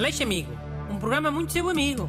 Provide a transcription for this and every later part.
Aleixo Amigo, um programa muito seu amigo.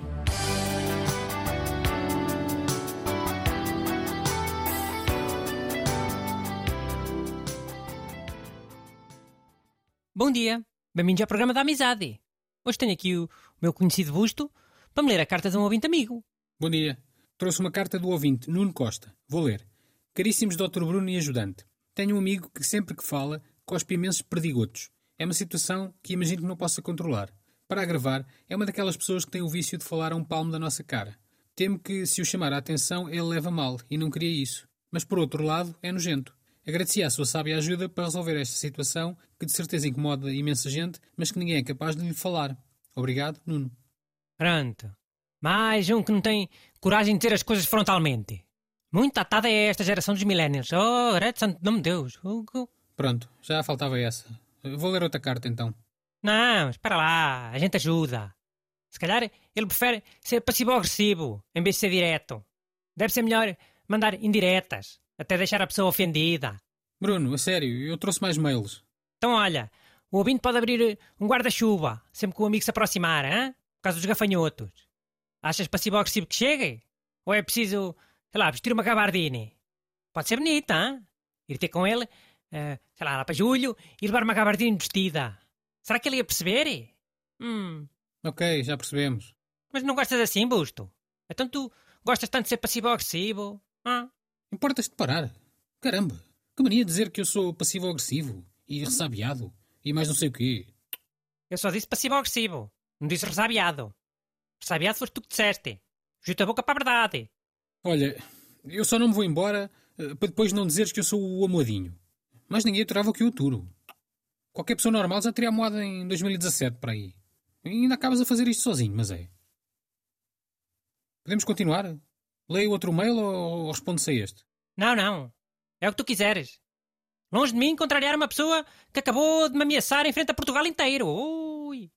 Bom dia, bem-vindos ao programa da amizade. Hoje tenho aqui o meu conhecido busto para me ler a carta de um ouvinte amigo. Bom dia. Trouxe uma carta do ouvinte, Nuno Costa. Vou ler. Caríssimos Dr. Bruno e ajudante. Tenho um amigo que sempre que fala cospe imensos perdigotos. É uma situação que imagino que não possa controlar. Para agravar, é uma daquelas pessoas que tem o vício de falar a um palmo da nossa cara. Temo que, se o chamar a atenção, ele leva mal, e não queria isso. Mas, por outro lado, é nojento. Agradecia a sua sábia ajuda para resolver esta situação, que de certeza incomoda imensa gente, mas que ninguém é capaz de lhe falar. Obrigado, Nuno. Pronto. Mais um que não tem coragem de dizer as coisas frontalmente. Muito atada é esta geração dos millennials. Oh, grande santo nome de Deus. Hugo. Pronto, já faltava essa. Vou ler outra carta então. Não, espera lá, a gente ajuda. Se calhar ele prefere ser passivo-agressivo em vez de ser direto. Deve ser melhor mandar indiretas, até deixar a pessoa ofendida. Bruno, a sério, eu trouxe mais mails. Então olha, o ouvinte pode abrir um guarda-chuva sempre que o amigo se aproximar, hein? por causa dos gafanhotos. Achas passivo-agressivo que chegue? Ou é preciso, sei lá, vestir uma gabardine? Pode ser bonita, hein? Ir ter com ele, eh, sei lá, lá para julho e levar uma gabardine vestida. Será que ele ia perceber? Hum, Ok, já percebemos. mas não gostas assim, Busto? Então tu gostas tanto de ser passivo-agressivo? Ah, Importas de parar? Caramba, que mania dizer que eu sou passivo-agressivo e ressabiado e mais não sei o quê. eu só disse passivo-agressivo. Não disse resabiado. Resabiado foste tu que disseste. Justa a boca para a verdade. Olha, eu só não me vou embora eh, para depois não dizeres que eu sou o amoadinho. Mas ninguém aturava o que eu aturo. Qualquer pessoa normal já teria amoado em 2017 para aí. E ainda acabas a fazer isto sozinho, mas é. Podemos continuar? Leio outro mail ou, ou responde-se a este? Não, não. É o que tu quiseres. Longe de mim contrariar uma pessoa que acabou de me ameaçar em frente a Portugal inteiro. Ui.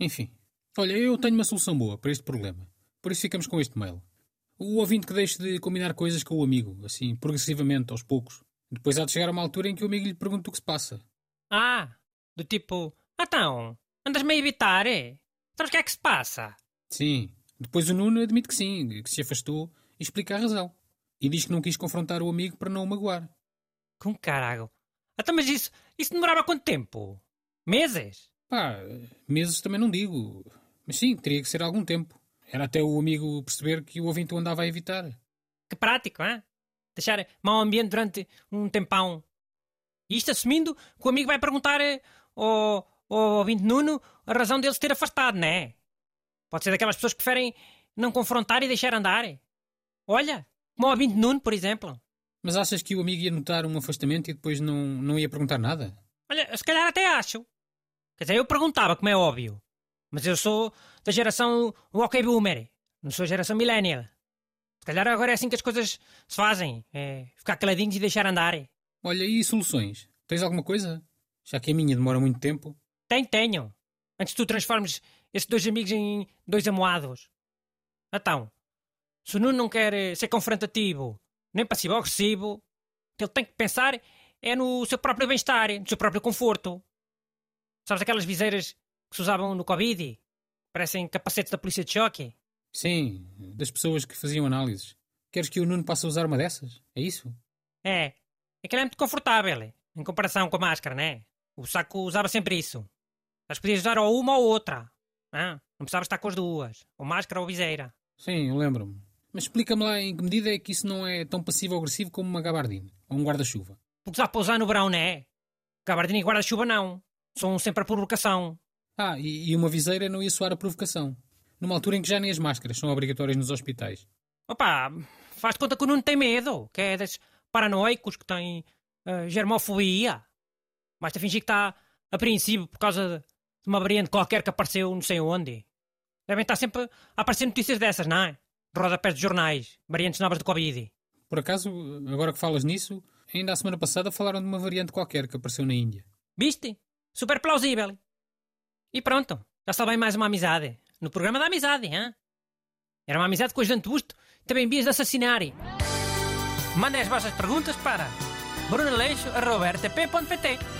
Enfim. Olha, eu tenho uma solução boa para este problema. Por isso ficamos com este mail. O ouvinte que deixe de combinar coisas com o amigo, assim, progressivamente, aos poucos. Depois há de chegar a uma altura em que o amigo lhe pergunta o que se passa. Ah, do tipo, então, andas-me a evitar, é? Então o que é que se passa? Sim. Depois o Nuno admite que sim, que se afastou e explica a razão. E diz que não quis confrontar o amigo para não o magoar. Com carago. Então, mas isso, isso demorava quanto tempo? Meses? Pá, meses também não digo. Mas sim, teria que ser algum tempo. Era até o amigo perceber que o ouvinte o andava a evitar. Que prático, hein? Deixar mau ambiente durante um tempão. E isto assumindo que o amigo vai perguntar ao, ao ouvinte Nuno a razão dele se ter afastado, não é? Pode ser daquelas pessoas que preferem não confrontar e deixar andar. Olha, como o ouvinte Nuno, por exemplo. Mas achas que o amigo ia notar um afastamento e depois não, não ia perguntar nada? Olha, se calhar até acho. Quer dizer, eu perguntava, como é óbvio. Mas eu sou da geração OK Boomer. Não sou a geração Millennial. Se calhar agora é assim que as coisas se fazem. É ficar caladinhos e deixar andar. Olha, e soluções? Tens alguma coisa? Já que a minha demora muito tempo. Tenho, tenho. Antes tu transformes esses dois amigos em dois amoados. Então, se o Nuno não quer eh, ser confrontativo, nem passivo-agressivo, o que ele tem que pensar é no seu próprio bem-estar, no seu próprio conforto. Sabes aquelas viseiras que se usavam no Covid? Parecem capacetes da polícia de choque? Sim, das pessoas que faziam análises. Queres que o Nuno passe a usar uma dessas? É isso? É. Aquilo é muito confortável, em comparação com a máscara, né? O saco usava sempre isso. Mas podias usar ou uma ou outra. Não precisavas estar com as duas. Ou máscara ou viseira. Sim, eu lembro-me. Mas explica-me lá em que medida é que isso não é tão passivo-agressivo como uma gabardine ou um guarda-chuva. Porque dá para usar no verão, né? Gabardina e guarda-chuva não. São sempre a provocação. Ah, e, e uma viseira não ia soar a provocação. Numa altura em que já nem as máscaras são obrigatórias nos hospitais. Opa, faz de conta que o Nuno tem medo. Que é desses paranoicos que têm eh, germofobia. Basta fingir que está apreensivo por causa de uma variante qualquer que apareceu não sei onde. Devem estar sempre a aparecer notícias dessas, não é? De rodapés de jornais. Variantes novas de Covid. Por acaso, agora que falas nisso, ainda a semana passada falaram de uma variante qualquer que apareceu na Índia. Viste? Super plausível. E pronto, já está bem mais uma amizade. No programa da amizade, hein? Era uma amizade com o ajudante Busto, também vias de assassinar. Mandem as vossas perguntas para brunaleixo.rtp.pt